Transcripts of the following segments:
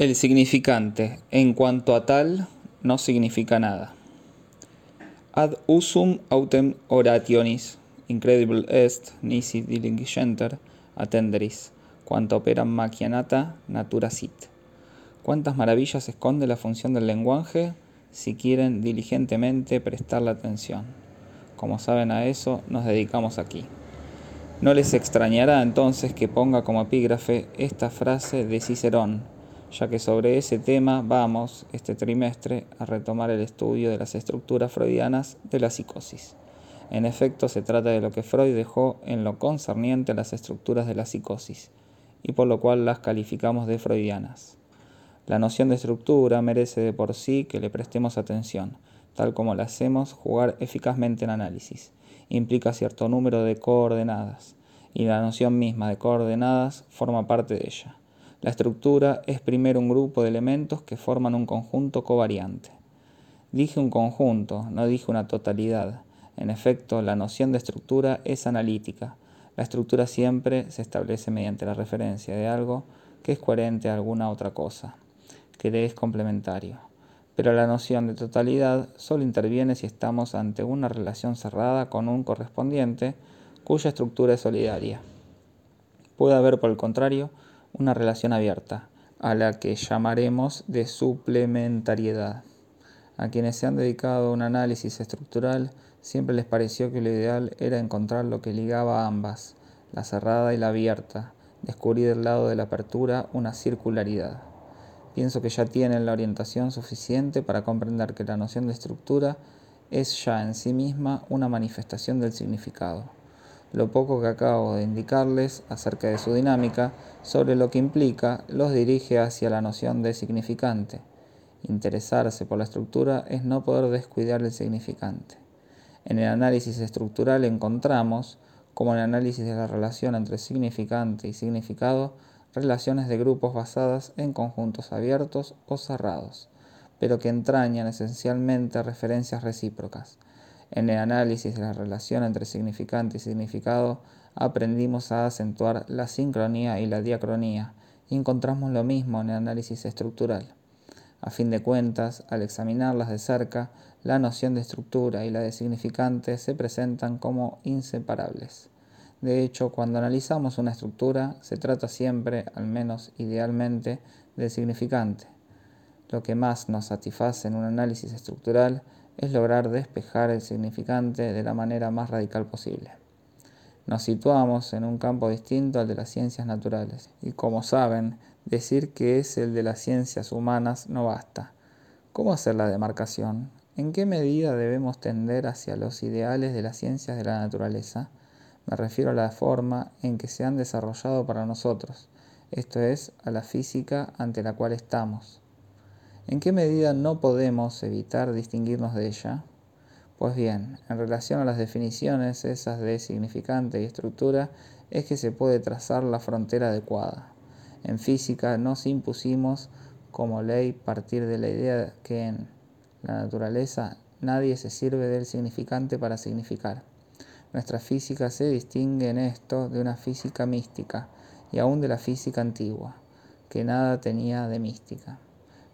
El significante, en cuanto a tal, no significa nada. Ad usum autem orationis, incredible est, nisi diligenter, attenderis, quanta operam macchianata natura sit. Cuántas maravillas esconde la función del lenguaje si quieren diligentemente prestarle atención. Como saben a eso, nos dedicamos aquí. No les extrañará entonces que ponga como epígrafe esta frase de Cicerón, ya que sobre ese tema vamos este trimestre a retomar el estudio de las estructuras freudianas de la psicosis. En efecto, se trata de lo que Freud dejó en lo concerniente a las estructuras de la psicosis, y por lo cual las calificamos de freudianas. La noción de estructura merece de por sí que le prestemos atención, tal como la hacemos jugar eficazmente en análisis implica cierto número de coordenadas, y la noción misma de coordenadas forma parte de ella. La estructura es primero un grupo de elementos que forman un conjunto covariante. Dije un conjunto, no dije una totalidad. En efecto, la noción de estructura es analítica. La estructura siempre se establece mediante la referencia de algo que es coherente a alguna otra cosa, que le es complementario pero la noción de totalidad solo interviene si estamos ante una relación cerrada con un correspondiente cuya estructura es solidaria. Puede haber, por el contrario, una relación abierta, a la que llamaremos de suplementariedad. A quienes se han dedicado a un análisis estructural, siempre les pareció que lo ideal era encontrar lo que ligaba a ambas, la cerrada y la abierta, descubrir del lado de la apertura una circularidad. Pienso que ya tienen la orientación suficiente para comprender que la noción de estructura es ya en sí misma una manifestación del significado. Lo poco que acabo de indicarles acerca de su dinámica, sobre lo que implica, los dirige hacia la noción de significante. Interesarse por la estructura es no poder descuidar el significante. En el análisis estructural encontramos, como en el análisis de la relación entre significante y significado, relaciones de grupos basadas en conjuntos abiertos o cerrados, pero que entrañan esencialmente referencias recíprocas. En el análisis de la relación entre significante y significado, aprendimos a acentuar la sincronía y la diacronía, y encontramos lo mismo en el análisis estructural. A fin de cuentas, al examinarlas de cerca, la noción de estructura y la de significante se presentan como inseparables. De hecho, cuando analizamos una estructura, se trata siempre, al menos idealmente, del significante. Lo que más nos satisface en un análisis estructural es lograr despejar el significante de la manera más radical posible. Nos situamos en un campo distinto al de las ciencias naturales, y como saben, decir que es el de las ciencias humanas no basta. ¿Cómo hacer la demarcación? ¿En qué medida debemos tender hacia los ideales de las ciencias de la naturaleza? Me refiero a la forma en que se han desarrollado para nosotros, esto es, a la física ante la cual estamos. ¿En qué medida no podemos evitar distinguirnos de ella? Pues bien, en relación a las definiciones esas de significante y estructura, es que se puede trazar la frontera adecuada. En física nos impusimos como ley partir de la idea que en la naturaleza nadie se sirve del significante para significar. Nuestra física se distingue en esto de una física mística y aún de la física antigua, que nada tenía de mística,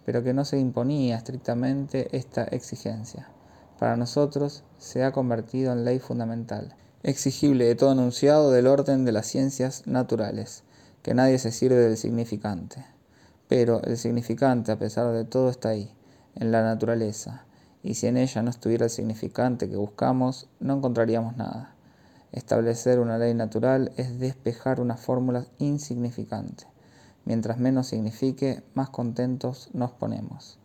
pero que no se imponía estrictamente esta exigencia. Para nosotros se ha convertido en ley fundamental, exigible de todo enunciado del orden de las ciencias naturales, que nadie se sirve del significante. Pero el significante, a pesar de todo, está ahí, en la naturaleza, y si en ella no estuviera el significante que buscamos, no encontraríamos nada. Establecer una ley natural es despejar una fórmula insignificante. Mientras menos signifique, más contentos nos ponemos.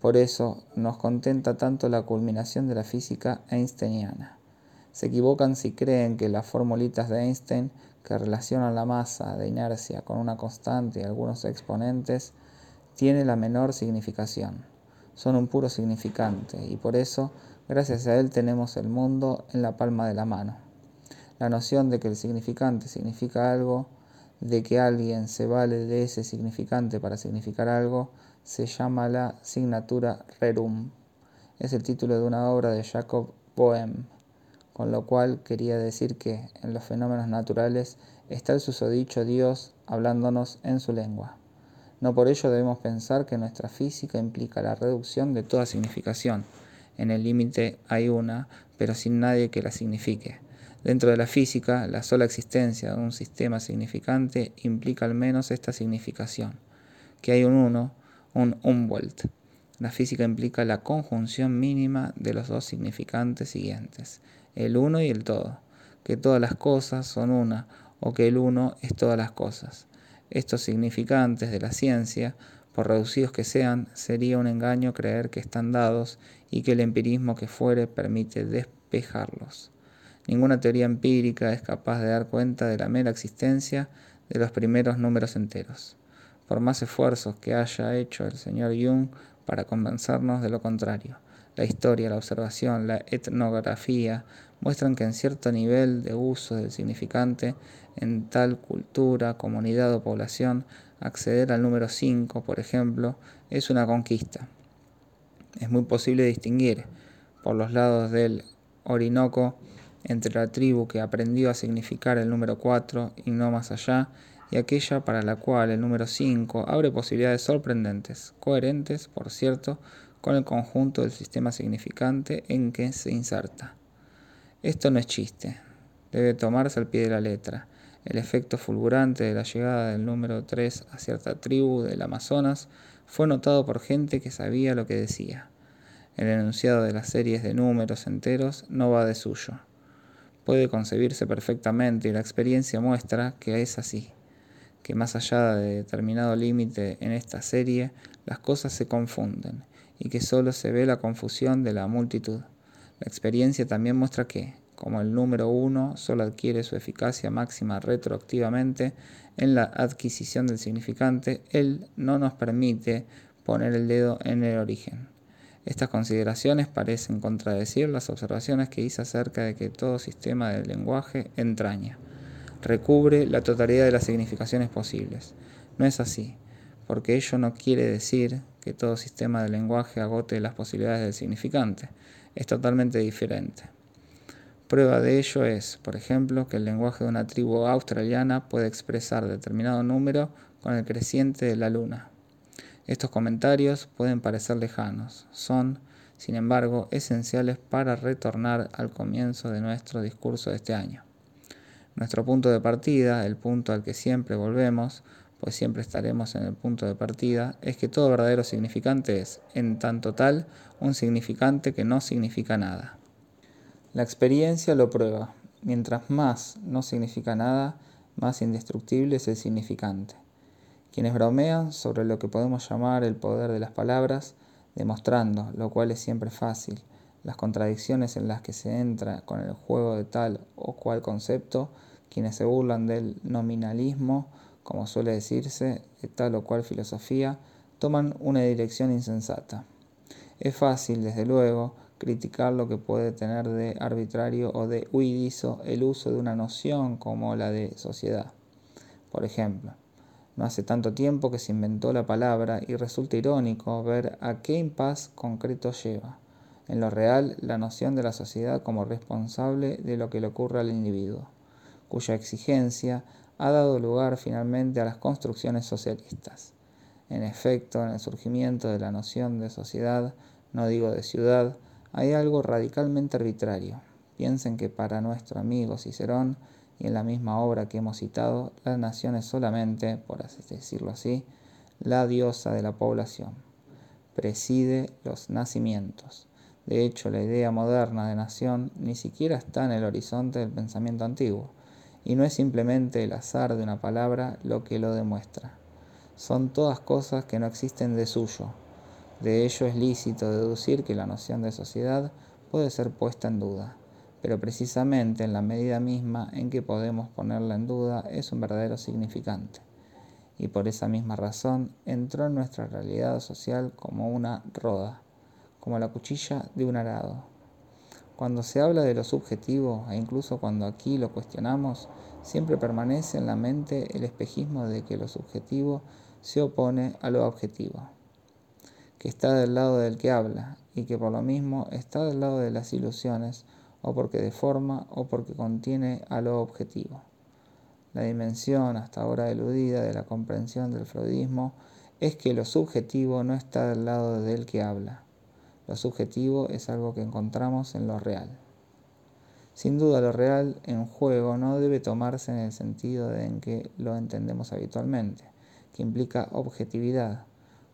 Por eso nos contenta tanto la culminación de la física einsteiniana. Se equivocan si creen que las formulitas de Einstein que relacionan la masa de inercia con una constante y algunos exponentes tiene la menor significación son un puro significante y por eso, gracias a él, tenemos el mundo en la palma de la mano. La noción de que el significante significa algo, de que alguien se vale de ese significante para significar algo, se llama la signatura rerum. Es el título de una obra de Jacob Boehm, con lo cual quería decir que en los fenómenos naturales está el susodicho Dios hablándonos en su lengua. No por ello debemos pensar que nuestra física implica la reducción de toda significación. En el límite hay una, pero sin nadie que la signifique. Dentro de la física, la sola existencia de un sistema significante implica al menos esta significación, que hay un uno, un Umwelt. La física implica la conjunción mínima de los dos significantes siguientes, el uno y el todo, que todas las cosas son una o que el uno es todas las cosas. Estos significantes de la ciencia, por reducidos que sean, sería un engaño creer que están dados y que el empirismo que fuere permite despejarlos. Ninguna teoría empírica es capaz de dar cuenta de la mera existencia de los primeros números enteros, por más esfuerzos que haya hecho el señor Jung para convencernos de lo contrario. La historia, la observación, la etnografía muestran que en cierto nivel de uso del significante en tal cultura, comunidad o población, acceder al número 5, por ejemplo, es una conquista. Es muy posible distinguir por los lados del Orinoco entre la tribu que aprendió a significar el número 4 y no más allá, y aquella para la cual el número 5 abre posibilidades sorprendentes, coherentes, por cierto, con el conjunto del sistema significante en que se inserta. Esto no es chiste, debe tomarse al pie de la letra. El efecto fulgurante de la llegada del número 3 a cierta tribu del Amazonas fue notado por gente que sabía lo que decía. El enunciado de las series de números enteros no va de suyo puede concebirse perfectamente y la experiencia muestra que es así, que más allá de determinado límite en esta serie, las cosas se confunden y que solo se ve la confusión de la multitud. La experiencia también muestra que, como el número 1 solo adquiere su eficacia máxima retroactivamente en la adquisición del significante, él no nos permite poner el dedo en el origen. Estas consideraciones parecen contradecir las observaciones que hice acerca de que todo sistema del lenguaje entraña, recubre la totalidad de las significaciones posibles. No es así, porque ello no quiere decir que todo sistema del lenguaje agote las posibilidades del significante. Es totalmente diferente. Prueba de ello es, por ejemplo, que el lenguaje de una tribu australiana puede expresar determinado número con el creciente de la luna. Estos comentarios pueden parecer lejanos, son, sin embargo, esenciales para retornar al comienzo de nuestro discurso de este año. Nuestro punto de partida, el punto al que siempre volvemos, pues siempre estaremos en el punto de partida, es que todo verdadero significante es, en tanto tal, un significante que no significa nada. La experiencia lo prueba. Mientras más no significa nada, más indestructible es el significante quienes bromean sobre lo que podemos llamar el poder de las palabras, demostrando, lo cual es siempre fácil, las contradicciones en las que se entra con el juego de tal o cual concepto, quienes se burlan del nominalismo, como suele decirse, de tal o cual filosofía, toman una dirección insensata. Es fácil, desde luego, criticar lo que puede tener de arbitrario o de huidizo el uso de una noción como la de sociedad. Por ejemplo, no hace tanto tiempo que se inventó la palabra y resulta irónico ver a qué impas concreto lleva. En lo real, la noción de la sociedad como responsable de lo que le ocurre al individuo, cuya exigencia ha dado lugar finalmente a las construcciones socialistas. En efecto, en el surgimiento de la noción de sociedad, no digo de ciudad, hay algo radicalmente arbitrario. Piensen que para nuestro amigo Cicerón, y en la misma obra que hemos citado, la nación es solamente, por así decirlo así, la diosa de la población. Preside los nacimientos. De hecho, la idea moderna de nación ni siquiera está en el horizonte del pensamiento antiguo, y no es simplemente el azar de una palabra lo que lo demuestra. Son todas cosas que no existen de suyo. De ello es lícito deducir que la noción de sociedad puede ser puesta en duda pero precisamente en la medida misma en que podemos ponerla en duda es un verdadero significante. Y por esa misma razón entró en nuestra realidad social como una roda, como la cuchilla de un arado. Cuando se habla de lo subjetivo, e incluso cuando aquí lo cuestionamos, siempre permanece en la mente el espejismo de que lo subjetivo se opone a lo objetivo, que está del lado del que habla y que por lo mismo está del lado de las ilusiones o porque deforma o porque contiene a lo objetivo. La dimensión hasta ahora eludida de la comprensión del freudismo es que lo subjetivo no está al lado del que habla. Lo subjetivo es algo que encontramos en lo real. Sin duda lo real en juego no debe tomarse en el sentido en que lo entendemos habitualmente, que implica objetividad,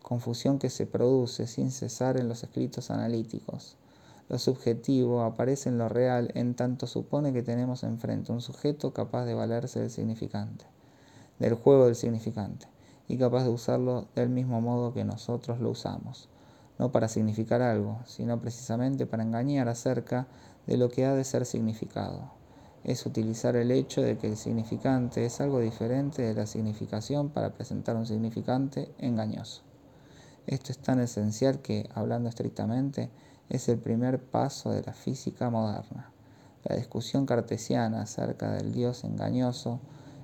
confusión que se produce sin cesar en los escritos analíticos. Lo subjetivo aparece en lo real en tanto supone que tenemos enfrente un sujeto capaz de valerse del significante, del juego del significante, y capaz de usarlo del mismo modo que nosotros lo usamos, no para significar algo, sino precisamente para engañar acerca de lo que ha de ser significado. Es utilizar el hecho de que el significante es algo diferente de la significación para presentar un significante engañoso. Esto es tan esencial que, hablando estrictamente, es el primer paso de la física moderna. La discusión cartesiana acerca del Dios engañoso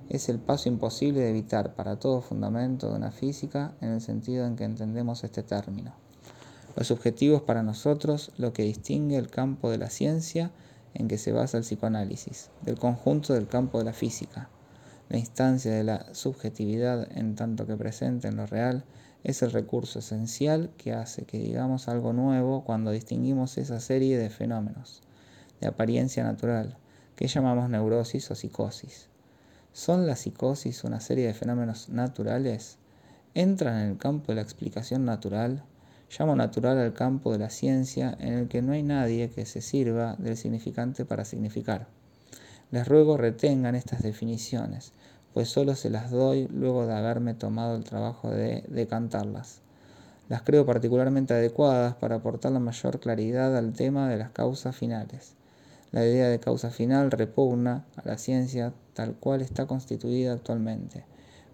es el paso imposible de evitar para todo fundamento de una física en el sentido en que entendemos este término. Los objetivos para nosotros lo que distingue el campo de la ciencia en que se basa el psicoanálisis, del conjunto del campo de la física. La instancia de la subjetividad en tanto que presente en lo real es el recurso esencial que hace que digamos algo nuevo cuando distinguimos esa serie de fenómenos de apariencia natural que llamamos neurosis o psicosis. ¿Son la psicosis una serie de fenómenos naturales? ¿Entran en el campo de la explicación natural? Llamo natural al campo de la ciencia en el que no hay nadie que se sirva del significante para significar. Les ruego retengan estas definiciones, pues solo se las doy luego de haberme tomado el trabajo de decantarlas. Las creo particularmente adecuadas para aportar la mayor claridad al tema de las causas finales. La idea de causa final repugna a la ciencia tal cual está constituida actualmente,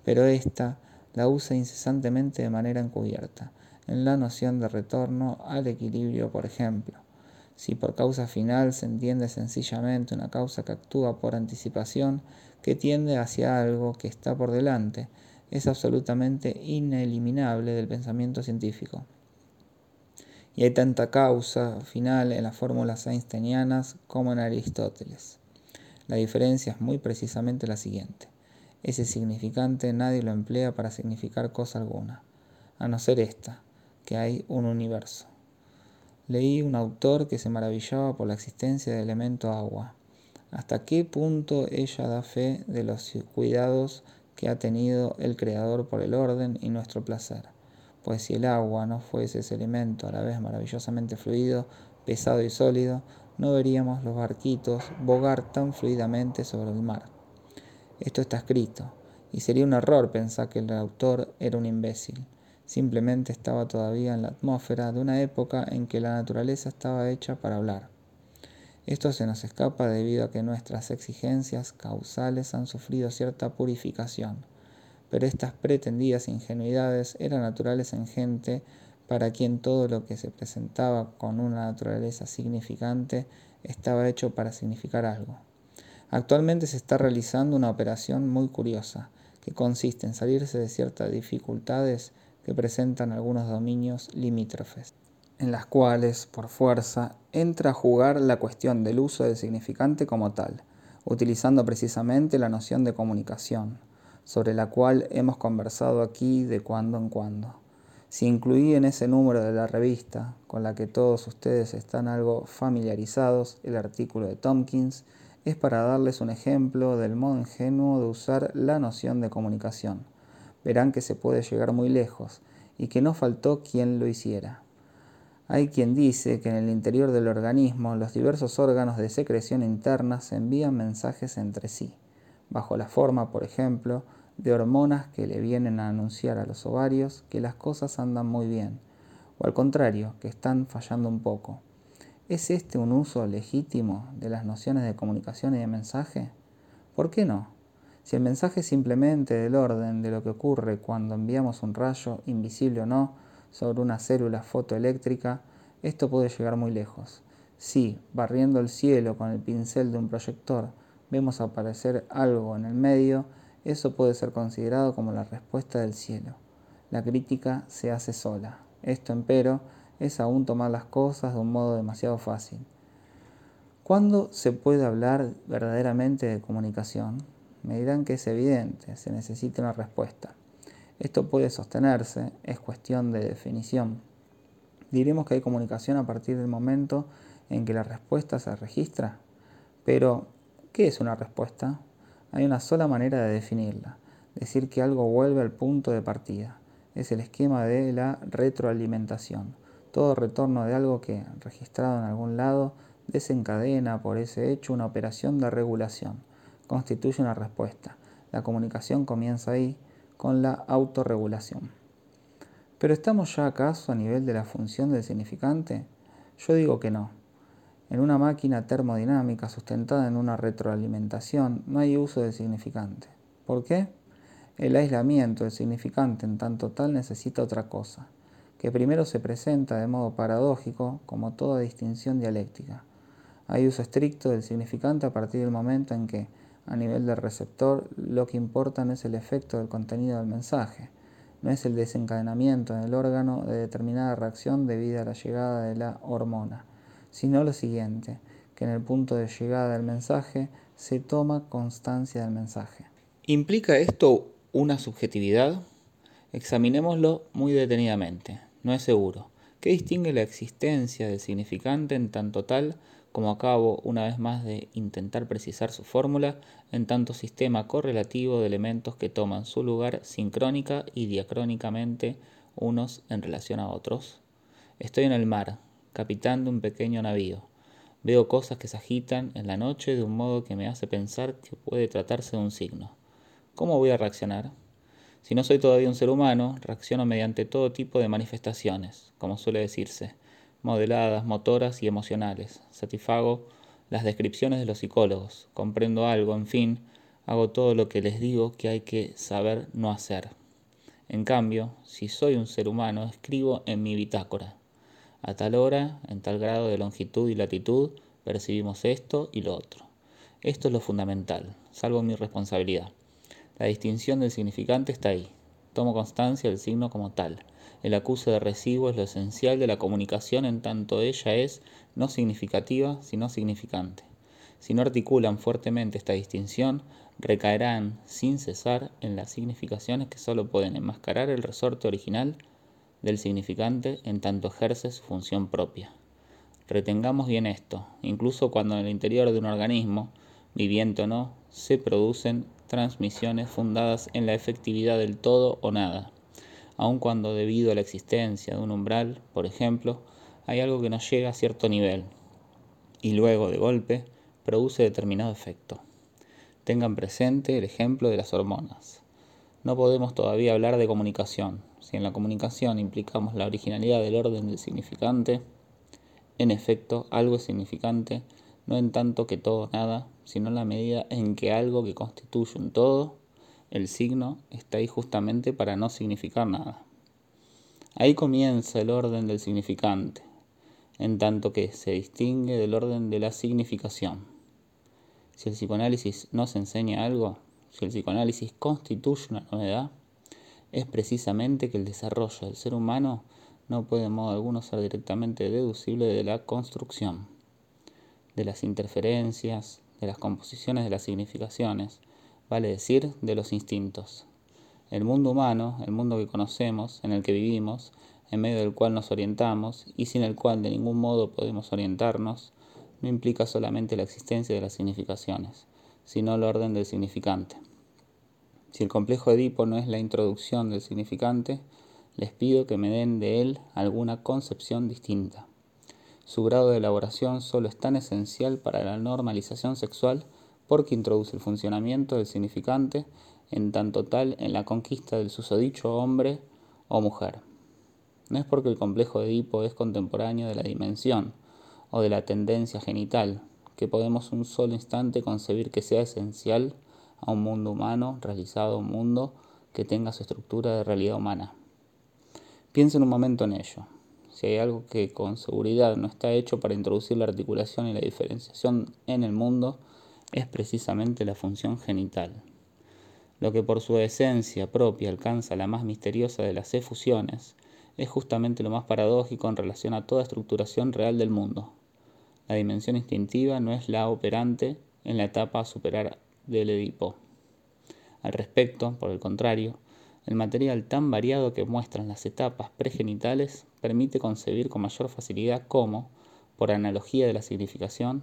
pero ésta la usa incesantemente de manera encubierta en la noción de retorno al equilibrio, por ejemplo. Si por causa final se entiende sencillamente una causa que actúa por anticipación, que tiende hacia algo que está por delante, es absolutamente ineliminable del pensamiento científico. Y hay tanta causa final en las fórmulas einsteinianas como en Aristóteles. La diferencia es muy precisamente la siguiente. Ese significante nadie lo emplea para significar cosa alguna, a no ser esta, que hay un universo. Leí un autor que se maravillaba por la existencia del elemento agua. ¿Hasta qué punto ella da fe de los cuidados que ha tenido el Creador por el orden y nuestro placer? Pues si el agua no fuese ese elemento a la vez maravillosamente fluido, pesado y sólido, no veríamos los barquitos bogar tan fluidamente sobre el mar. Esto está escrito, y sería un error pensar que el autor era un imbécil simplemente estaba todavía en la atmósfera de una época en que la naturaleza estaba hecha para hablar. Esto se nos escapa debido a que nuestras exigencias causales han sufrido cierta purificación, pero estas pretendidas ingenuidades eran naturales en gente para quien todo lo que se presentaba con una naturaleza significante estaba hecho para significar algo. Actualmente se está realizando una operación muy curiosa, que consiste en salirse de ciertas dificultades que presentan algunos dominios limítrofes, en las cuales, por fuerza, entra a jugar la cuestión del uso del significante como tal, utilizando precisamente la noción de comunicación, sobre la cual hemos conversado aquí de cuando en cuando. Si incluí en ese número de la revista, con la que todos ustedes están algo familiarizados, el artículo de Tompkins, es para darles un ejemplo del modo ingenuo de usar la noción de comunicación verán que se puede llegar muy lejos y que no faltó quien lo hiciera. Hay quien dice que en el interior del organismo los diversos órganos de secreción interna se envían mensajes entre sí, bajo la forma, por ejemplo, de hormonas que le vienen a anunciar a los ovarios que las cosas andan muy bien, o al contrario, que están fallando un poco. ¿Es este un uso legítimo de las nociones de comunicación y de mensaje? ¿Por qué no? Si el mensaje es simplemente del orden de lo que ocurre cuando enviamos un rayo, invisible o no, sobre una célula fotoeléctrica, esto puede llegar muy lejos. Si, barriendo el cielo con el pincel de un proyector, vemos aparecer algo en el medio, eso puede ser considerado como la respuesta del cielo. La crítica se hace sola. Esto, empero, es aún tomar las cosas de un modo demasiado fácil. ¿Cuándo se puede hablar verdaderamente de comunicación? Me dirán que es evidente, se necesita una respuesta. Esto puede sostenerse, es cuestión de definición. Diremos que hay comunicación a partir del momento en que la respuesta se registra. Pero, ¿qué es una respuesta? Hay una sola manera de definirla, decir que algo vuelve al punto de partida. Es el esquema de la retroalimentación. Todo retorno de algo que, registrado en algún lado, desencadena por ese hecho una operación de regulación. Constituye una respuesta. La comunicación comienza ahí con la autorregulación. Pero ¿estamos ya acaso a nivel de la función del significante? Yo digo que no. En una máquina termodinámica sustentada en una retroalimentación no hay uso del significante. ¿Por qué? El aislamiento del significante en tanto tal necesita otra cosa, que primero se presenta de modo paradójico como toda distinción dialéctica. Hay uso estricto del significante a partir del momento en que, a nivel del receptor, lo que importa no es el efecto del contenido del mensaje, no es el desencadenamiento en el órgano de determinada reacción debido a la llegada de la hormona, sino lo siguiente, que en el punto de llegada del mensaje se toma constancia del mensaje. ¿Implica esto una subjetividad? Examinémoslo muy detenidamente. No es seguro. ¿Qué distingue la existencia del significante en tanto tal como acabo, una vez más, de intentar precisar su fórmula, en tanto sistema correlativo de elementos que toman su lugar sincrónica y diacrónicamente unos en relación a otros? Estoy en el mar, capitán de un pequeño navío. Veo cosas que se agitan en la noche de un modo que me hace pensar que puede tratarse de un signo. ¿Cómo voy a reaccionar? Si no soy todavía un ser humano, reacciono mediante todo tipo de manifestaciones, como suele decirse, modeladas, motoras y emocionales. Satisfago las descripciones de los psicólogos, comprendo algo, en fin, hago todo lo que les digo que hay que saber no hacer. En cambio, si soy un ser humano, escribo en mi bitácora. A tal hora, en tal grado de longitud y latitud, percibimos esto y lo otro. Esto es lo fundamental, salvo mi responsabilidad. La distinción del significante está ahí. Tomo constancia del signo como tal. El acuse de recibo es lo esencial de la comunicación en tanto ella es no significativa, sino significante. Si no articulan fuertemente esta distinción, recaerán sin cesar en las significaciones que solo pueden enmascarar el resorte original del significante en tanto ejerce su función propia. Retengamos bien esto, incluso cuando en el interior de un organismo, viviente o no, se producen transmisiones fundadas en la efectividad del todo o nada, aun cuando debido a la existencia de un umbral, por ejemplo, hay algo que no llega a cierto nivel y luego de golpe produce determinado efecto. Tengan presente el ejemplo de las hormonas. No podemos todavía hablar de comunicación, si en la comunicación implicamos la originalidad del orden del significante, en efecto, algo es significante, no en tanto que todo nada, sino en la medida en que algo que constituye un todo, el signo, está ahí justamente para no significar nada. Ahí comienza el orden del significante, en tanto que se distingue del orden de la significación. Si el psicoanálisis nos enseña algo, si el psicoanálisis constituye una novedad, es precisamente que el desarrollo del ser humano no puede de modo alguno ser directamente deducible de la construcción, de las interferencias, de las composiciones de las significaciones, vale decir, de los instintos. El mundo humano, el mundo que conocemos, en el que vivimos, en medio del cual nos orientamos y sin el cual de ningún modo podemos orientarnos, no implica solamente la existencia de las significaciones, sino el orden del significante. Si el complejo Edipo no es la introducción del significante, les pido que me den de él alguna concepción distinta. Su grado de elaboración solo es tan esencial para la normalización sexual porque introduce el funcionamiento del significante en tanto tal en la conquista del susodicho hombre o mujer. No es porque el complejo Edipo es contemporáneo de la dimensión o de la tendencia genital que podemos un solo instante concebir que sea esencial a un mundo humano realizado, un mundo que tenga su estructura de realidad humana. Piensen un momento en ello. Si hay algo que con seguridad no está hecho para introducir la articulación y la diferenciación en el mundo, es precisamente la función genital. Lo que por su esencia propia alcanza la más misteriosa de las efusiones, es justamente lo más paradójico en relación a toda estructuración real del mundo. La dimensión instintiva no es la operante en la etapa a superar del Edipo. Al respecto, por el contrario, El material tan variado que muestran las etapas pregenitales permite concebir con mayor facilidad cómo, por analogía de la significación,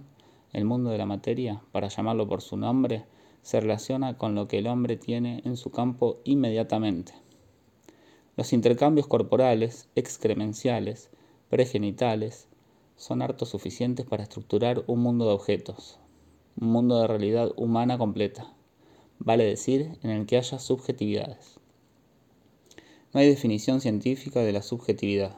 el mundo de la materia, para llamarlo por su nombre, se relaciona con lo que el hombre tiene en su campo inmediatamente. Los intercambios corporales, excremenciales, pregenitales, son hartos suficientes para estructurar un mundo de objetos, un mundo de realidad humana completa, vale decir, en el que haya subjetividades. No hay definición científica de la subjetividad,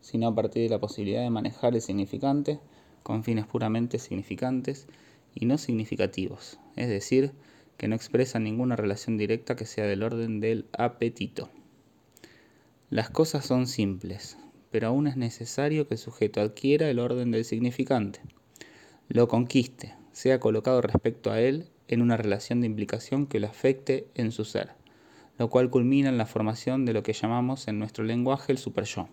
sino a partir de la posibilidad de manejar el significante con fines puramente significantes y no significativos, es decir, que no expresan ninguna relación directa que sea del orden del apetito. Las cosas son simples, pero aún es necesario que el sujeto adquiera el orden del significante, lo conquiste, sea colocado respecto a él en una relación de implicación que lo afecte en su ser, lo cual culmina en la formación de lo que llamamos en nuestro lenguaje el superyo.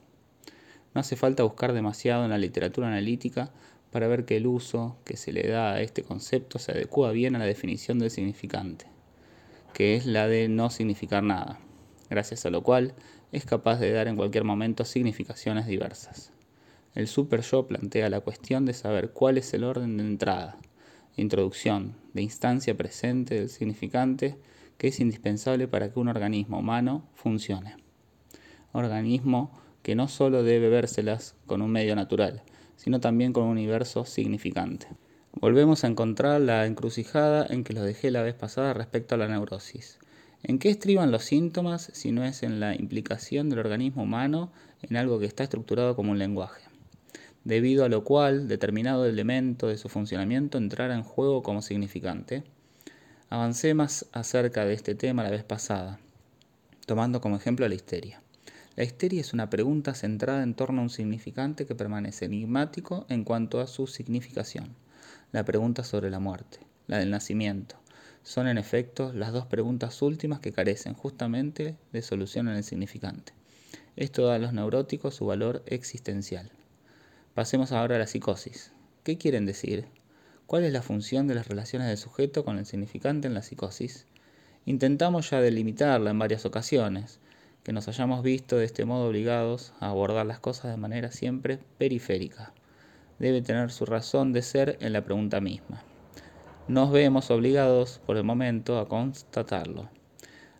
No hace falta buscar demasiado en la literatura analítica para ver que el uso que se le da a este concepto se adecua bien a la definición del significante, que es la de no significar nada, gracias a lo cual es capaz de dar en cualquier momento significaciones diversas. El super yo plantea la cuestión de saber cuál es el orden de entrada, introducción, de instancia presente del significante que es indispensable para que un organismo humano funcione. Organismo que no solo debe vérselas con un medio natural, sino también con un universo significante. Volvemos a encontrar la encrucijada en que lo dejé la vez pasada respecto a la neurosis. ¿En qué estriban los síntomas si no es en la implicación del organismo humano en algo que está estructurado como un lenguaje? Debido a lo cual determinado elemento de su funcionamiento entrará en juego como significante. Avancé más acerca de este tema la vez pasada, tomando como ejemplo la histeria. La histeria es una pregunta centrada en torno a un significante que permanece enigmático en cuanto a su significación. La pregunta sobre la muerte, la del nacimiento, son en efecto las dos preguntas últimas que carecen justamente de solución en el significante. Esto da a los neuróticos su valor existencial. Pasemos ahora a la psicosis. ¿Qué quieren decir? ¿Cuál es la función de las relaciones del sujeto con el significante en la psicosis? Intentamos ya delimitarla en varias ocasiones, que nos hayamos visto de este modo obligados a abordar las cosas de manera siempre periférica. Debe tener su razón de ser en la pregunta misma nos vemos obligados por el momento a constatarlo.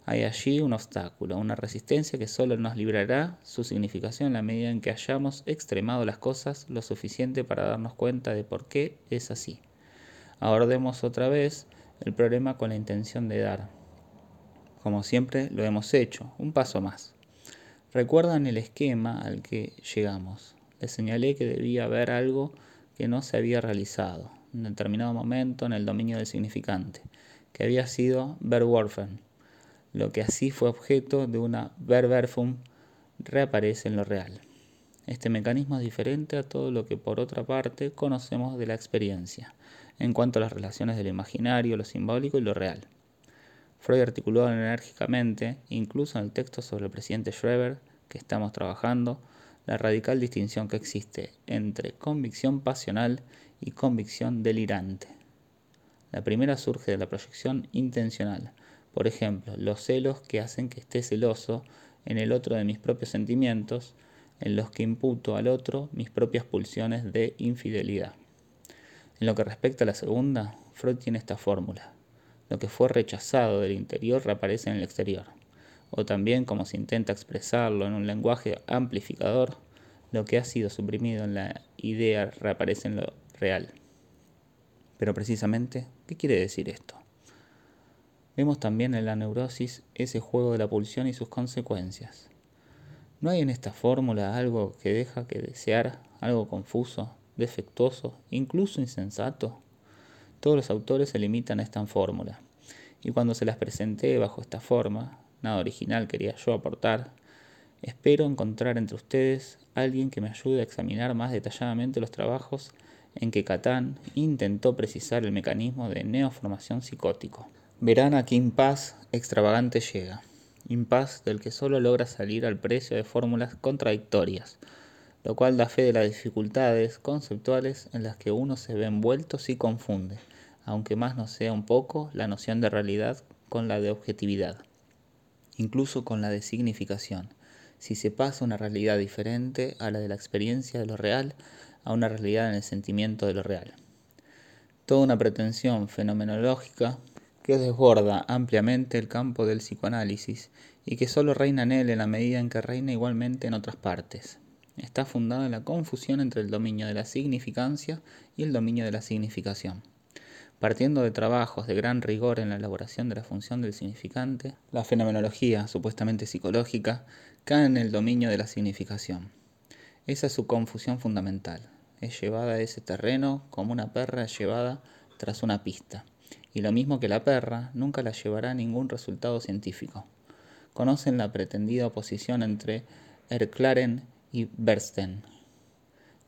Hay allí un obstáculo, una resistencia que solo nos librará su significación en la medida en que hayamos extremado las cosas lo suficiente para darnos cuenta de por qué es así. Abordemos otra vez el problema con la intención de dar. Como siempre lo hemos hecho, un paso más. ¿Recuerdan el esquema al que llegamos? Les señalé que debía haber algo que no se había realizado, en determinado momento en el dominio del significante, que había sido Verworfen. Lo que así fue objeto de una Verwerfung reaparece en lo real. Este mecanismo es diferente a todo lo que por otra parte conocemos de la experiencia, en cuanto a las relaciones de lo imaginario, lo simbólico y lo real. Freud articuló enérgicamente, incluso en el texto sobre el presidente Schreber que estamos trabajando, la radical distinción que existe entre convicción pasional y convicción delirante. La primera surge de la proyección intencional, por ejemplo, los celos que hacen que esté celoso en el otro de mis propios sentimientos, en los que imputo al otro mis propias pulsiones de infidelidad. En lo que respecta a la segunda, Freud tiene esta fórmula. Lo que fue rechazado del interior reaparece en el exterior. O también, como se intenta expresarlo en un lenguaje amplificador, lo que ha sido suprimido en la idea reaparece en lo real. Pero precisamente, ¿qué quiere decir esto? Vemos también en la neurosis ese juego de la pulsión y sus consecuencias. ¿No hay en esta fórmula algo que deja que desear, algo confuso, defectuoso, incluso insensato? Todos los autores se limitan a esta fórmula, y cuando se las presenté bajo esta forma, nada original quería yo aportar, espero encontrar entre ustedes alguien que me ayude a examinar más detalladamente los trabajos en que Catán intentó precisar el mecanismo de neoformación psicótico. Verán a qué impas extravagante llega, impas del que solo logra salir al precio de fórmulas contradictorias, lo cual da fe de las dificultades conceptuales en las que uno se ve envuelto si confunde, aunque más no sea un poco la noción de realidad con la de objetividad. incluso con la de significación, si se pasa una realidad diferente a la de la experiencia de lo real a una realidad en el sentimiento de lo real. Toda una pretensión fenomenológica que desborda ampliamente el campo del psicoanálisis y que solo reina en él en la medida en que reina igualmente en otras partes. Está fundada en la confusión entre el dominio de la significancia y el dominio de la significación. Partiendo de trabajos de gran rigor en la elaboración de la función del significante, la fenomenología, supuestamente psicológica, cae en el dominio de la significación. Esa es su confusión fundamental. Es llevada a ese terreno como una perra llevada tras una pista y lo mismo que la perra, nunca la llevará a ningún resultado científico. Conocen la pretendida oposición entre Erklaren y Bernstein.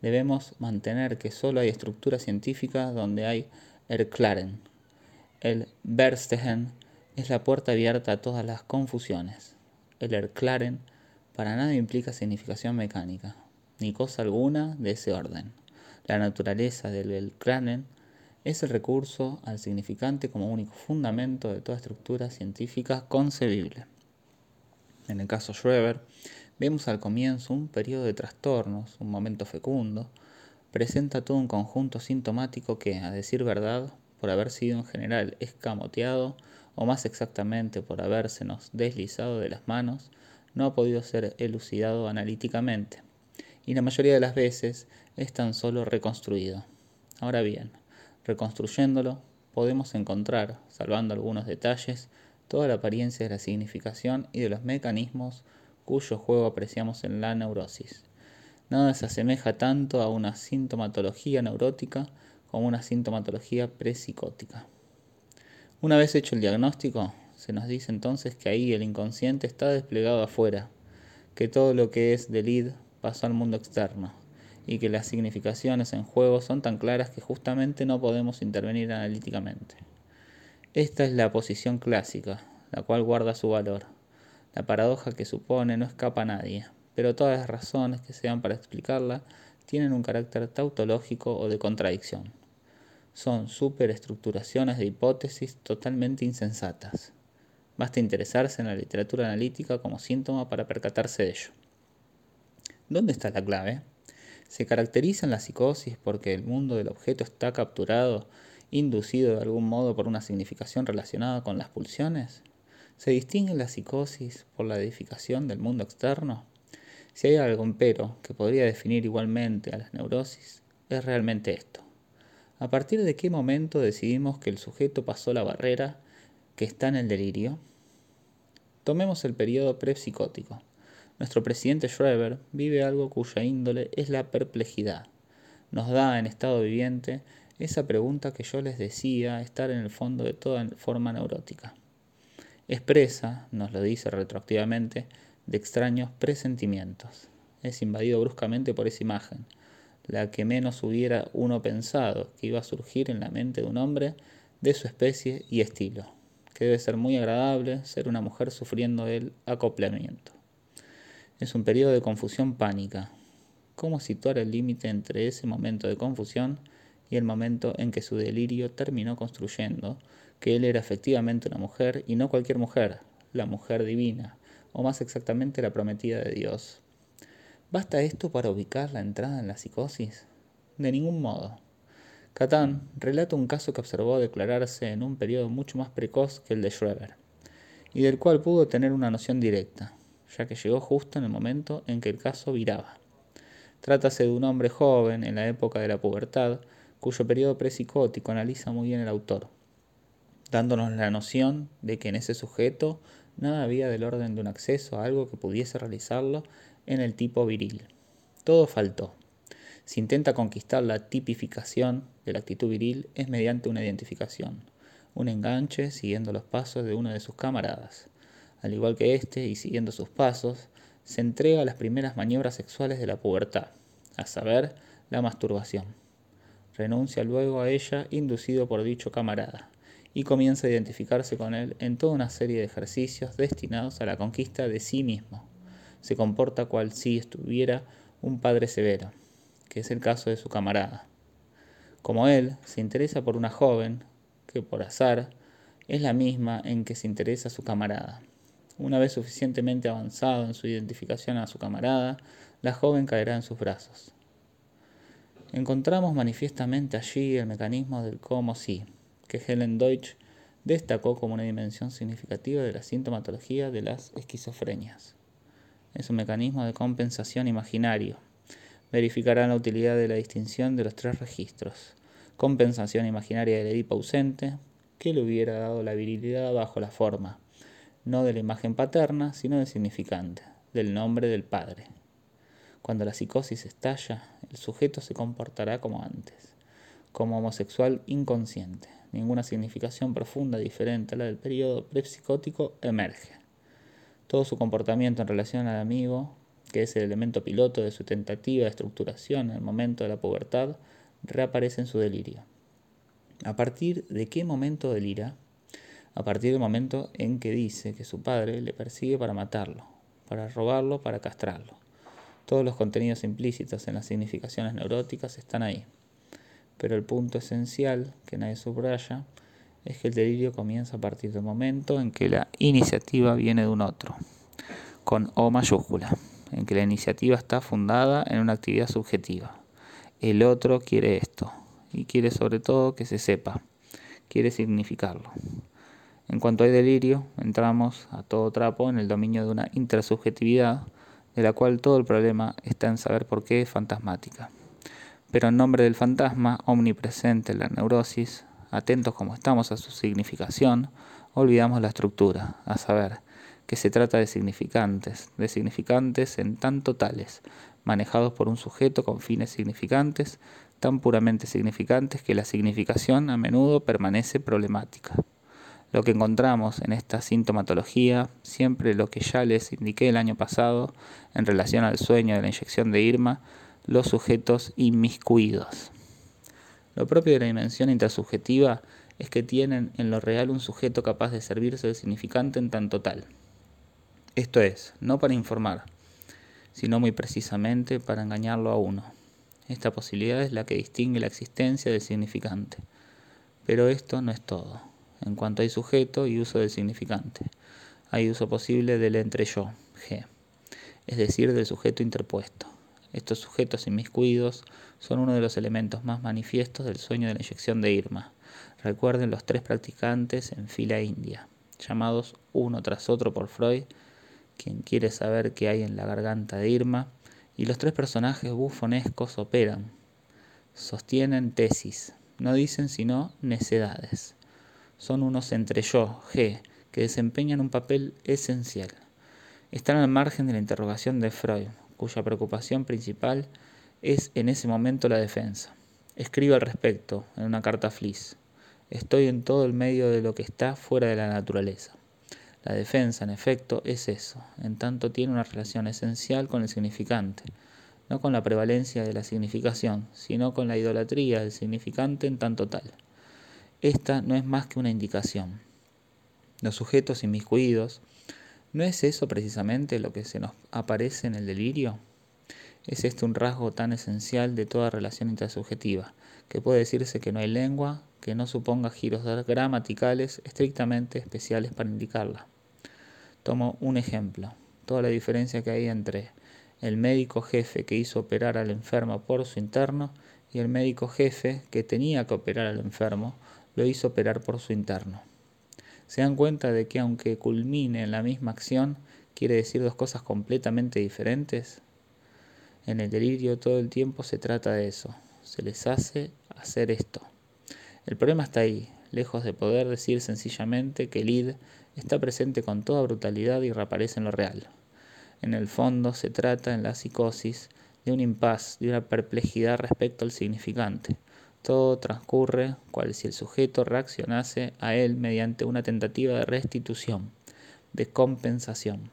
Debemos mantener que solo hay estructura científica donde hay Erklaren. El Bernstein es la puerta abierta a todas las confusiones. El Erklaren para nada implica significación mecánica, ni cosa alguna de ese orden. La naturaleza del Erklaren es el recurso al significante como único fundamento de toda estructura científica concebible. En el caso Schreber, vemos al comienzo un periodo de trastornos, un momento fecundo, presenta todo un conjunto sintomático que, a decir verdad, por haber sido en general escamoteado, o más exactamente por habérsenos deslizado de las manos, no ha podido ser elucidado analíticamente, y la mayoría de las veces es tan solo reconstruido. Ahora bien, Reconstruyéndolo, podemos encontrar, salvando algunos detalles, toda la apariencia de la significación y de los mecanismos cuyo juego apreciamos en la neurosis. Nada se asemeja tanto a una sintomatología neurótica como una sintomatología prepsicótica. Una vez hecho el diagnóstico, se nos dice entonces que ahí el inconsciente está desplegado afuera, que todo lo que es del id pasó al mundo externo, y que las significaciones en juego son tan claras que justamente no podemos intervenir analíticamente. Esta es la posición clásica, la cual guarda su valor. La paradoja que supone no escapa a nadie, pero todas las razones que sean para explicarla tienen un carácter tautológico o de contradicción. Son superestructuraciones de hipótesis totalmente insensatas. Basta interesarse en la literatura analítica como síntoma para percatarse de ello. ¿Dónde está la clave? se caracterizan la psicosis porque el mundo del objeto está capturado, inducido de algún modo por una significación relacionada con las pulsiones? ¿Se distingue la psicosis por la edificación del mundo externo? Si hay algo, pero, que podría definir igualmente a las neurosis, es realmente esto. ¿A partir de qué momento decidimos que el sujeto pasó la barrera que está en el delirio? Tomemos el periodo prepsicótico. Nuestro presidente Schreber vive algo cuya índole es la perplejidad. Nos da en estado viviente esa pregunta que yo les decía estar en el fondo de toda forma neurótica. Expresa, nos lo dice retroactivamente, de extraños presentimientos. Es invadido bruscamente por esa imagen, la que menos hubiera uno pensado que iba a surgir en la mente de un hombre de su especie y estilo, que debe ser muy agradable ser una mujer sufriendo el acoplamiento. Es un periodo de confusión pánica. ¿Cómo situar el límite entre ese momento de confusión y el momento en que su delirio terminó construyendo que él era efectivamente una mujer y no cualquier mujer, la mujer divina, o más exactamente la prometida de Dios? ¿Basta esto para ubicar la entrada en la psicosis? De ningún modo. Catán relata un caso que observó declararse en un periodo mucho más precoz que el de Schreber, y del cual pudo tener una noción directa ya que llegó justo en el momento en que el caso viraba. Trátase de un hombre joven en la época de la pubertad, cuyo periodo prepsicótico analiza muy bien el autor, dándonos la noción de que en ese sujeto nada había del orden de un acceso a algo que pudiese realizarlo en el tipo viril. Todo faltó. Si intenta conquistar la tipificación de la actitud viril es mediante una identificación, un enganche siguiendo los pasos de uno de sus camaradas al igual que éste y siguiendo sus pasos, se entrega a las primeras maniobras sexuales de la pubertad, a saber, la masturbación. Renuncia luego a ella inducido por dicho camarada, y comienza a identificarse con él en toda una serie de ejercicios destinados a la conquista de sí mismo. Se comporta cual si estuviera un padre severo, que es el caso de su camarada. Como él, se interesa por una joven que por azar es la misma en que se interesa su camarada Una vez suficientemente avanzado en su identificación a su camarada, la joven caerá en sus brazos. Encontramos manifiestamente allí el mecanismo del cómo sí, que Helen Deutsch destacó como una dimensión significativa de la sintomatología de las esquizofrenias. Es un mecanismo de compensación imaginario. Verificará la utilidad de la distinción de los tres registros. Compensación imaginaria del Edipo ausente, que le hubiera dado la virilidad bajo la forma, no de la imagen paterna, sino del significante, del nombre del padre. Cuando la psicosis estalla, el sujeto se comportará como antes, como homosexual inconsciente. Ninguna significación profunda diferente a la del periodo prepsicótico emerge. Todo su comportamiento en relación al amigo, que es el elemento piloto de su tentativa de estructuración en el momento de la pubertad, reaparece en su delirio. ¿A partir de qué momento delira? A partir del momento en que dice que su padre le persigue para matarlo, para robarlo, para castrarlo. Todos los contenidos implícitos en las significaciones neuróticas están ahí. Pero el punto esencial que nadie subraya es que el delirio comienza a partir del momento en que la iniciativa viene de un otro, con O mayúscula, en que la iniciativa está fundada en una actividad subjetiva. El otro quiere esto, y quiere sobre todo que se sepa, quiere significarlo. En cuanto hay delirio, entramos a todo trapo en el dominio de una intrasubjetividad, de la cual todo el problema está en saber por qué es fantasmática. Pero en nombre del fantasma omnipresente en la neurosis, atentos como estamos a su significación, olvidamos la estructura, a saber, que se trata de significantes, de significantes en tanto tales, manejados por un sujeto con fines significantes, tan puramente significantes que la significación a menudo permanece problemática. Lo que encontramos en esta sintomatología, siempre lo que ya les indiqué el año pasado en relación al sueño de la inyección de Irma, los sujetos inmiscuidos. Lo propio de la dimensión intersubjetiva es que tienen en lo real un sujeto capaz de servirse del significante en tanto tal. Esto es, no para informar, sino muy precisamente para engañarlo a uno. Esta posibilidad es la que distingue la existencia del significante. Pero esto no es todo. En cuanto hay sujeto y uso del significante, hay uso posible del entre yo, G, es decir, del sujeto interpuesto. Estos sujetos inmiscuidos son uno de los elementos más manifiestos del sueño de la inyección de Irma. Recuerden los tres practicantes en fila india, llamados uno tras otro por Freud, quien quiere saber qué hay en la garganta de Irma, y los tres personajes bufonescos operan, sostienen tesis, no dicen sino necedades. Son unos entre yo, G, que desempeñan un papel esencial. Están al margen de la interrogación de Freud, cuya preocupación principal es en ese momento la defensa. Escribe al respecto en una carta a Fliss. Estoy en todo el medio de lo que está fuera de la naturaleza. La defensa, en efecto, es eso, en tanto tiene una relación esencial con el significante, no con la prevalencia de la significación, sino con la idolatría del significante en tanto tal. Esta no es más que una indicación. Los sujetos inmiscuidos, ¿no es eso precisamente lo que se nos aparece en el delirio? Es este un rasgo tan esencial de toda relación intersubjetiva, que puede decirse que no hay lengua que no suponga giros gramaticales estrictamente especiales para indicarla. Tomo un ejemplo, toda la diferencia que hay entre el médico jefe que hizo operar al enfermo por su interno y el médico jefe que tenía que operar al enfermo lo hizo operar por su interno. Se dan cuenta de que aunque culmine en la misma acción, quiere decir dos cosas completamente diferentes. En el delirio todo el tiempo se trata de eso, se les hace hacer esto. El problema está ahí, lejos de poder decir sencillamente que el id está presente con toda brutalidad y reaparece en lo real. En el fondo se trata en la psicosis de un impas, de una perplejidad respecto al significante. Todo transcurre cual si el sujeto reaccionase a él mediante una tentativa de restitución, de compensación.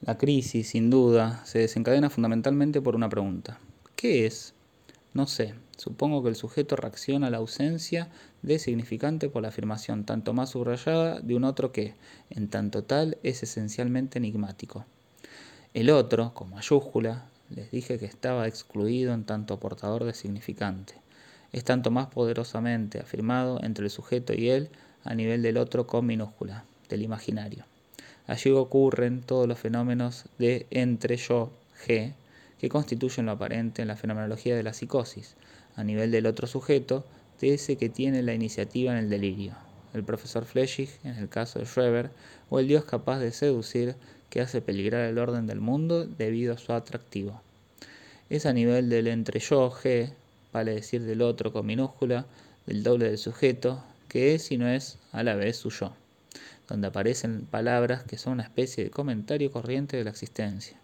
La crisis, sin duda, se desencadena fundamentalmente por una pregunta. ¿Qué es? No sé, supongo que el sujeto reacciona a la ausencia de significante por la afirmación tanto más subrayada de un otro que, en tanto tal, es esencialmente enigmático. El otro, con mayúscula, les dije que estaba excluido en tanto portador de significante. Es tanto más poderosamente afirmado entre el sujeto y él a nivel del otro con minúscula, del imaginario. Allí ocurren todos los fenómenos de entre yo, G, que constituyen lo aparente en la fenomenología de la psicosis, a nivel del otro sujeto, de ese que tiene la iniciativa en el delirio, el profesor Flechig en el caso de Schreber, o el dios capaz de seducir que hace peligrar el orden del mundo debido a su atractivo. Es a nivel del entre yo, G, vale decir del otro con minúscula, del doble del sujeto, que es y no es a la vez su yo donde aparecen palabras que son una especie de comentario corriente de la existencia.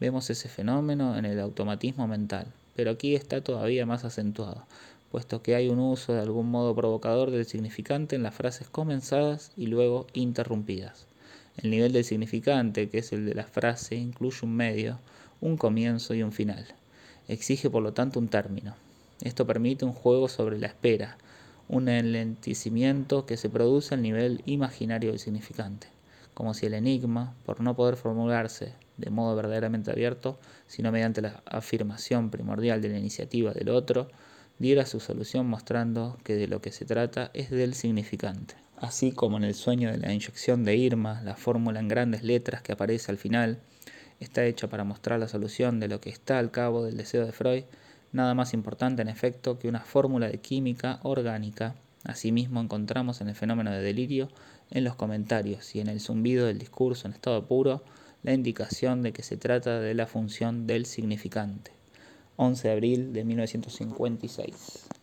Vemos ese fenómeno en el automatismo mental, pero aquí está todavía más acentuado, puesto que hay un uso de algún modo provocador del significante en las frases comenzadas y luego interrumpidas. El nivel del significante, que es el de la frase, incluye un medio, un comienzo y un final. Exige por lo tanto un término. Esto permite un juego sobre la espera, un enlentecimiento que se produce al nivel imaginario del significante, como si el enigma, por no poder formularse de modo verdaderamente abierto, sino mediante la afirmación primordial de la iniciativa del otro, diera su solución mostrando que de lo que se trata es del significante. Así como en el sueño de la inyección de Irma, la fórmula en grandes letras que aparece al final está hecha para mostrar la solución de lo que está al cabo del deseo de Freud, nada más importante en efecto que una fórmula de química orgánica. Asimismo encontramos en el fenómeno de delirio, en los comentarios y en el zumbido del discurso en estado puro, la indicación de que se trata de la función del significante. 11 de abril de 1956.